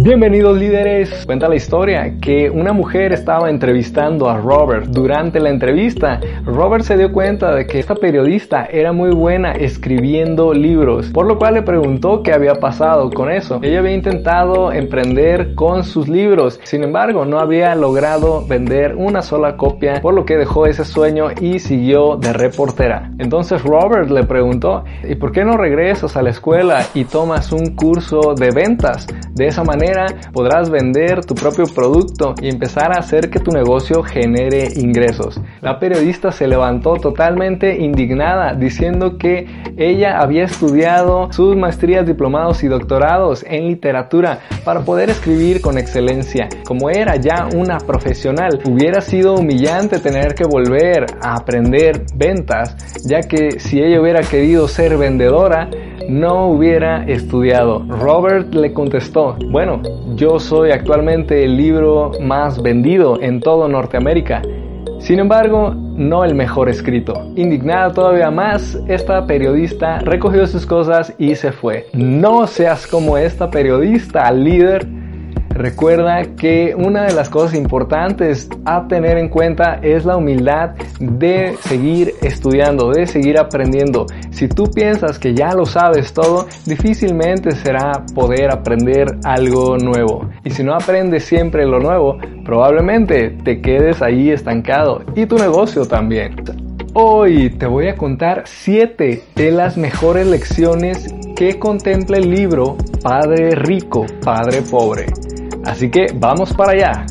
Bienvenidos líderes. Cuenta la historia que una mujer estaba entrevistando a Robert. Durante la entrevista, Robert se dio cuenta de que esta periodista era muy buena escribiendo libros, por lo cual le preguntó qué había pasado con eso. Ella había intentado emprender con sus libros, sin embargo no había logrado vender una sola copia, por lo que dejó ese sueño y siguió de reportera. Entonces Robert le preguntó, ¿y por qué no regresas a la escuela y tomas un curso de ventas? De esa manera podrás vender tu propio producto y empezar a hacer que tu negocio genere ingresos. La periodista se levantó totalmente indignada diciendo que ella había estudiado sus maestrías, diplomados y doctorados en literatura para poder escribir con excelencia. Como era ya una profesional, hubiera sido humillante tener que volver a aprender ventas, ya que si ella hubiera querido ser vendedora, no hubiera estudiado. Robert le contestó, bueno, yo soy actualmente el libro más vendido en todo Norteamérica. Sin embargo, no el mejor escrito. Indignada todavía más, esta periodista recogió sus cosas y se fue. No seas como esta periodista, líder Recuerda que una de las cosas importantes a tener en cuenta es la humildad de seguir estudiando, de seguir aprendiendo. Si tú piensas que ya lo sabes todo, difícilmente será poder aprender algo nuevo. Y si no aprendes siempre lo nuevo, probablemente te quedes ahí estancado y tu negocio también. Hoy te voy a contar 7 de las mejores lecciones que contempla el libro Padre Rico, Padre Pobre. Así que vamos para allá.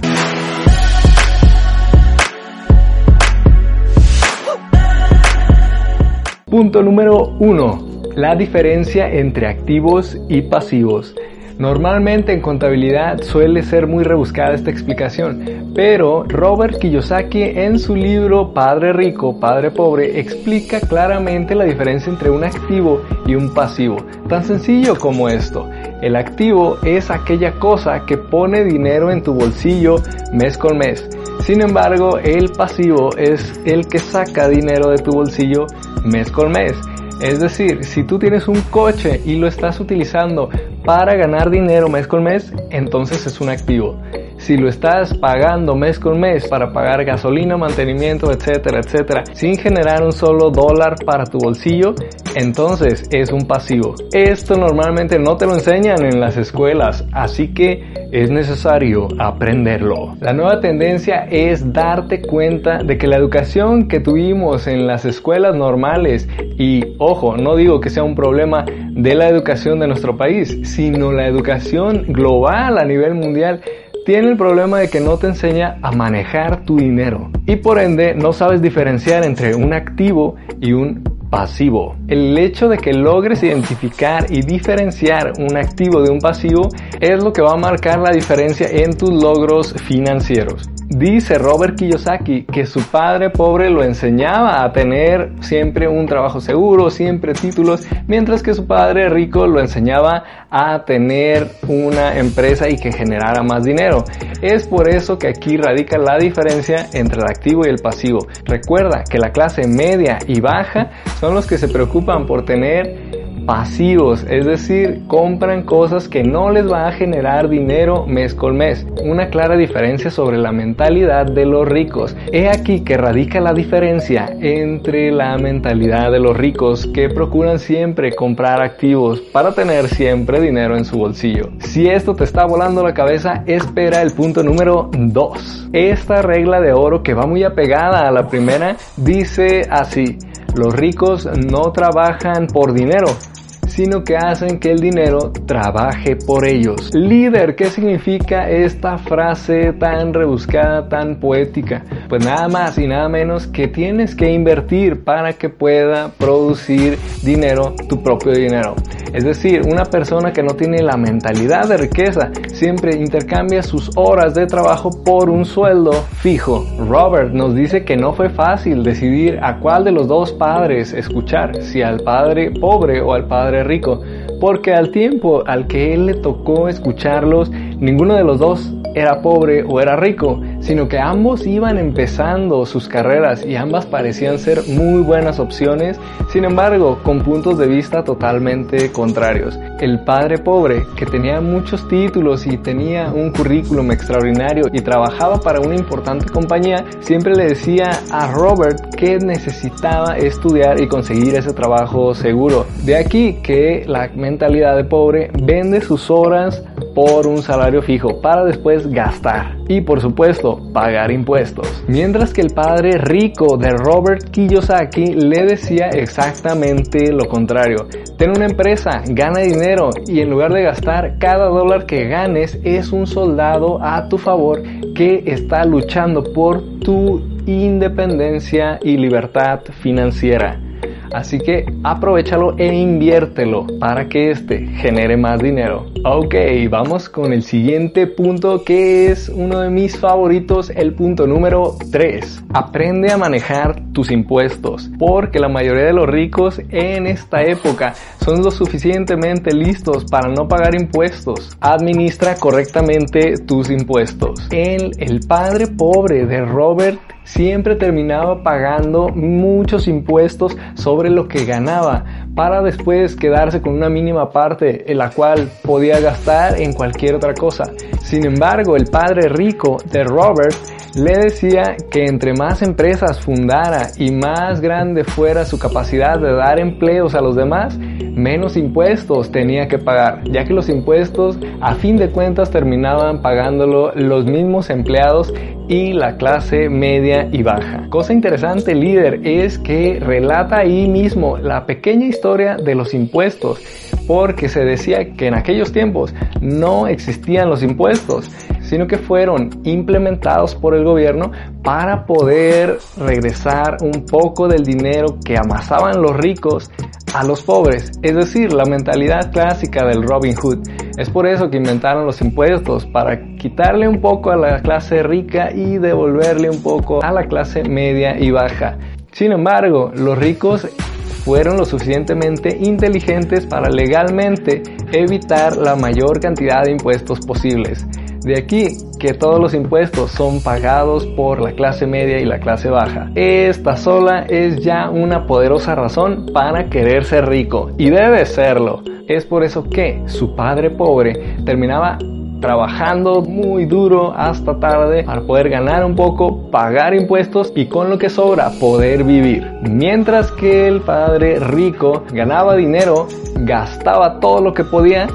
Punto número 1. La diferencia entre activos y pasivos. Normalmente en contabilidad suele ser muy rebuscada esta explicación, pero Robert Kiyosaki en su libro Padre Rico, Padre Pobre explica claramente la diferencia entre un activo y un pasivo. Tan sencillo como esto. El activo es aquella cosa que pone dinero en tu bolsillo mes con mes. Sin embargo, el pasivo es el que saca dinero de tu bolsillo mes con mes. Es decir, si tú tienes un coche y lo estás utilizando para ganar dinero mes con mes, entonces es un activo. Si lo estás pagando mes con mes para pagar gasolina, mantenimiento, etcétera, etcétera, sin generar un solo dólar para tu bolsillo, entonces es un pasivo. Esto normalmente no te lo enseñan en las escuelas, así que es necesario aprenderlo. La nueva tendencia es darte cuenta de que la educación que tuvimos en las escuelas normales, y ojo, no digo que sea un problema de la educación de nuestro país, sino la educación global a nivel mundial, tiene el problema de que no te enseña a manejar tu dinero y por ende no sabes diferenciar entre un activo y un pasivo. El hecho de que logres identificar y diferenciar un activo de un pasivo es lo que va a marcar la diferencia en tus logros financieros. Dice Robert Kiyosaki que su padre pobre lo enseñaba a tener siempre un trabajo seguro, siempre títulos, mientras que su padre rico lo enseñaba a tener una empresa y que generara más dinero. Es por eso que aquí radica la diferencia entre el activo y el pasivo. Recuerda que la clase media y baja son los que se preocupan por tener pasivos, es decir, compran cosas que no les va a generar dinero mes con mes. Una clara diferencia sobre la mentalidad de los ricos. He aquí que radica la diferencia entre la mentalidad de los ricos que procuran siempre comprar activos para tener siempre dinero en su bolsillo. Si esto te está volando la cabeza, espera el punto número 2. Esta regla de oro que va muy apegada a la primera dice así. Los ricos no trabajan por dinero, sino que hacen que el dinero trabaje por ellos. Líder, ¿qué significa esta frase tan rebuscada, tan poética? Pues nada más y nada menos que tienes que invertir para que pueda producir dinero, tu propio dinero. Es decir, una persona que no tiene la mentalidad de riqueza siempre intercambia sus horas de trabajo por un sueldo fijo. Robert nos dice que no fue fácil decidir a cuál de los dos padres escuchar, si al padre pobre o al padre rico, porque al tiempo al que él le tocó escucharlos, ninguno de los dos era pobre o era rico, sino que ambos iban empezando sus carreras y ambas parecían ser muy buenas opciones, sin embargo, con puntos de vista totalmente contrarios. El padre pobre, que tenía muchos títulos y tenía un currículum extraordinario y trabajaba para una importante compañía, siempre le decía a Robert que necesitaba estudiar y conseguir ese trabajo seguro. De aquí que la mentalidad de pobre vende sus horas por un salario fijo para después gastar y por supuesto pagar impuestos. Mientras que el padre rico de Robert Kiyosaki le decía exactamente lo contrario. Ten una empresa, gana dinero y en lugar de gastar cada dólar que ganes es un soldado a tu favor que está luchando por tu independencia y libertad financiera. Así que aprovechalo e inviértelo para que este genere más dinero. Ok, vamos con el siguiente punto que es uno de mis favoritos, el punto número 3. Aprende a manejar tus impuestos, porque la mayoría de los ricos en esta época son lo suficientemente listos para no pagar impuestos. Administra correctamente tus impuestos. El, el padre pobre de Robert siempre terminaba pagando muchos impuestos sobre lo que ganaba para después quedarse con una mínima parte en la cual podía gastar en cualquier otra cosa. Sin embargo, el padre rico de Robert le decía que entre más empresas fundara y más grande fuera su capacidad de dar empleos a los demás, menos impuestos tenía que pagar, ya que los impuestos a fin de cuentas terminaban pagándolo los mismos empleados y la clase media y baja. Cosa interesante, líder, es que relata ahí mismo la pequeña historia de los impuestos, porque se decía que en aquellos tiempos no existían los impuestos, sino que fueron implementados por el gobierno para poder regresar un poco del dinero que amasaban los ricos a los pobres, es decir, la mentalidad clásica del Robin Hood. Es por eso que inventaron los impuestos, para quitarle un poco a la clase rica y devolverle un poco a la clase media y baja. Sin embargo, los ricos fueron lo suficientemente inteligentes para legalmente evitar la mayor cantidad de impuestos posibles. De aquí que todos los impuestos son pagados por la clase media y la clase baja. Esta sola es ya una poderosa razón para querer ser rico y debe serlo. Es por eso que su padre pobre terminaba trabajando muy duro hasta tarde para poder ganar un poco, pagar impuestos y con lo que sobra poder vivir. Mientras que el padre rico ganaba dinero, gastaba todo lo que podía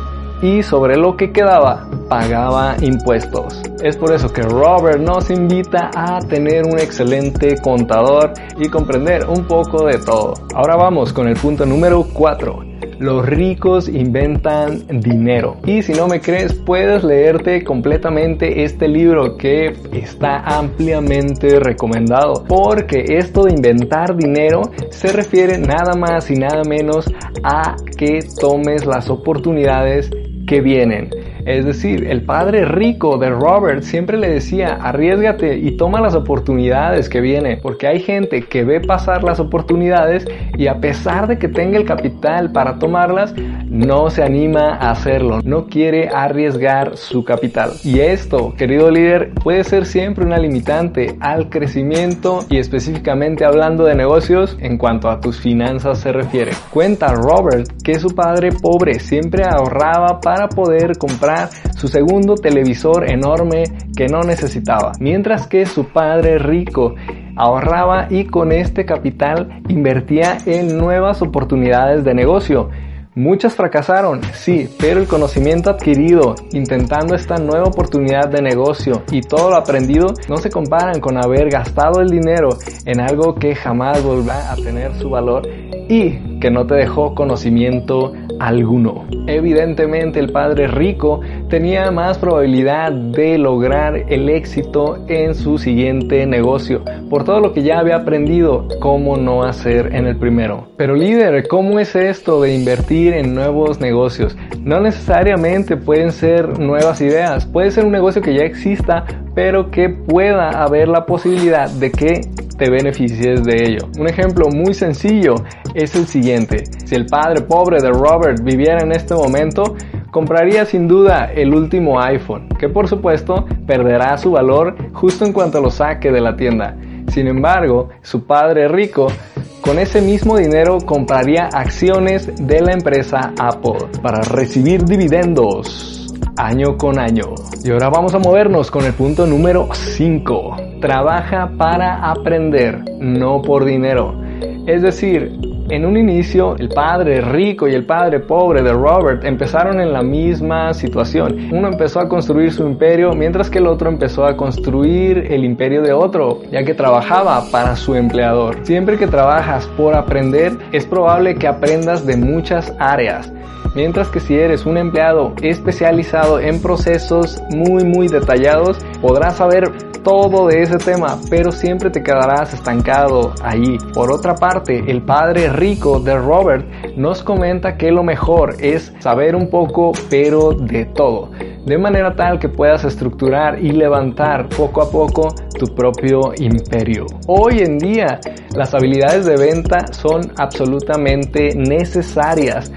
y sobre lo que quedaba pagaba impuestos. Es por eso que Robert nos invita a tener un excelente contador y comprender un poco de todo. Ahora vamos con el punto número 4. Los ricos inventan dinero. Y si no me crees, puedes leerte completamente este libro que está ampliamente recomendado. Porque esto de inventar dinero se refiere nada más y nada menos a que tomes las oportunidades que vienen. Es decir, el padre rico de Robert siempre le decía, arriesgate y toma las oportunidades que vienen, porque hay gente que ve pasar las oportunidades y a pesar de que tenga el capital para tomarlas, no se anima a hacerlo, no quiere arriesgar su capital. Y esto, querido líder, puede ser siempre una limitante al crecimiento y específicamente hablando de negocios en cuanto a tus finanzas se refiere. Cuenta Robert que su padre pobre siempre ahorraba para poder comprar su segundo televisor enorme que no necesitaba, mientras que su padre rico ahorraba y con este capital invertía en nuevas oportunidades de negocio. Muchas fracasaron, sí, pero el conocimiento adquirido intentando esta nueva oportunidad de negocio y todo lo aprendido no se comparan con haber gastado el dinero en algo que jamás volverá a tener su valor y que no te dejó conocimiento alguno. Evidentemente el padre rico tenía más probabilidad de lograr el éxito en su siguiente negocio, por todo lo que ya había aprendido cómo no hacer en el primero. Pero líder, ¿cómo es esto de invertir en nuevos negocios? No necesariamente pueden ser nuevas ideas, puede ser un negocio que ya exista, pero que pueda haber la posibilidad de que te beneficies de ello. Un ejemplo muy sencillo es el siguiente. Si el padre pobre de Robert viviera en este momento, compraría sin duda el último iPhone, que por supuesto perderá su valor justo en cuanto lo saque de la tienda. Sin embargo, su padre rico con ese mismo dinero compraría acciones de la empresa Apple para recibir dividendos año con año. Y ahora vamos a movernos con el punto número 5. Trabaja para aprender, no por dinero. Es decir, en un inicio, el padre rico y el padre pobre de Robert empezaron en la misma situación. Uno empezó a construir su imperio mientras que el otro empezó a construir el imperio de otro, ya que trabajaba para su empleador. Siempre que trabajas por aprender, es probable que aprendas de muchas áreas. Mientras que si eres un empleado especializado en procesos muy muy detallados, podrás saber todo de ese tema, pero siempre te quedarás estancado ahí. Por otra parte, el padre rico de Robert nos comenta que lo mejor es saber un poco, pero de todo de manera tal que puedas estructurar y levantar poco a poco tu propio imperio. Hoy en día las habilidades de venta son absolutamente necesarias.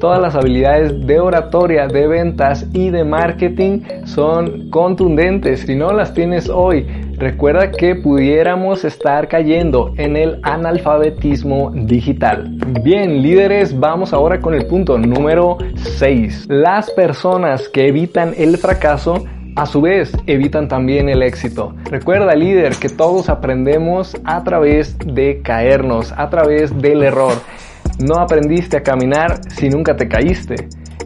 Todas las habilidades de oratoria, de ventas y de marketing son contundentes. Si no las tienes hoy, recuerda que pudiéramos estar cayendo en el analfabetismo digital. Bien, líderes, vamos ahora con el punto número 6. Las personas que evitan el fracaso a su vez evitan también el éxito. Recuerda líder que todos aprendemos a través de caernos, a través del error. No aprendiste a caminar si nunca te caíste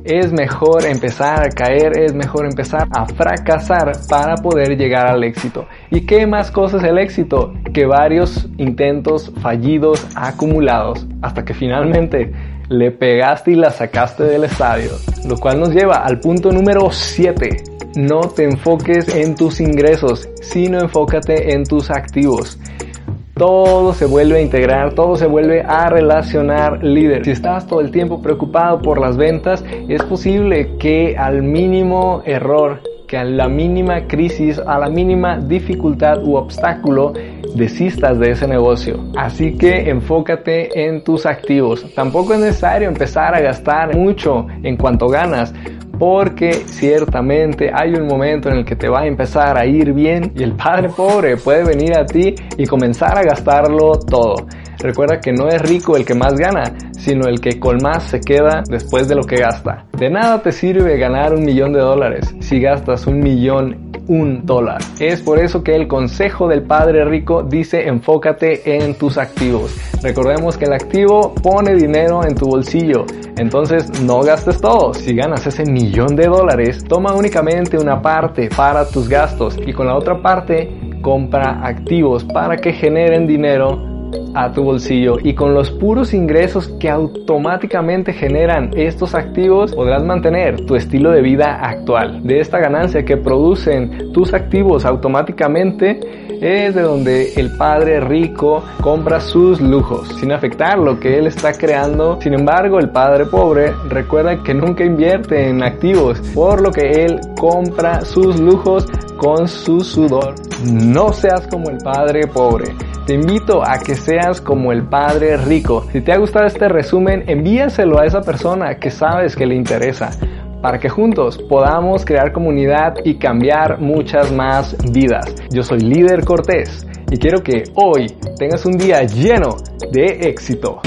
es mejor empezar a caer, es mejor empezar a fracasar para poder llegar al éxito. ¿Y qué más cosas el éxito? Que varios intentos fallidos acumulados hasta que finalmente le pegaste y la sacaste del estadio. Lo cual nos lleva al punto número 7. No te enfoques en tus ingresos, sino enfócate en tus activos todo se vuelve a integrar, todo se vuelve a relacionar líder. Si estás todo el tiempo preocupado por las ventas, es posible que al mínimo error, que a la mínima crisis, a la mínima dificultad u obstáculo, desistas de ese negocio. Así que enfócate en tus activos. Tampoco es necesario empezar a gastar mucho en cuanto ganas porque ciertamente hay un momento en el que te va a empezar a ir bien y el padre pobre puede venir a ti y comenzar a gastarlo todo. Recuerda que no es rico el que más gana, sino el que con más se queda después de lo que gasta. De nada te sirve ganar un millón de dólares si gastas un millón un dólar. Es por eso que el consejo del padre rico dice enfócate en tus activos. Recordemos que el activo pone dinero en tu bolsillo. Entonces no gastes todo. Si ganas ese millón de dólares, toma únicamente una parte para tus gastos y con la otra parte compra activos para que generen dinero a tu bolsillo y con los puros ingresos que automáticamente generan estos activos podrás mantener tu estilo de vida actual. De esta ganancia que producen tus activos automáticamente es de donde el padre rico compra sus lujos sin afectar lo que él está creando. Sin embargo, el padre pobre recuerda que nunca invierte en activos, por lo que él compra sus lujos con su sudor. No seas como el padre pobre. Te invito a que seas como el padre rico. Si te ha gustado este resumen, envíaselo a esa persona que sabes que le interesa para que juntos podamos crear comunidad y cambiar muchas más vidas. Yo soy líder Cortés y quiero que hoy tengas un día lleno de éxito.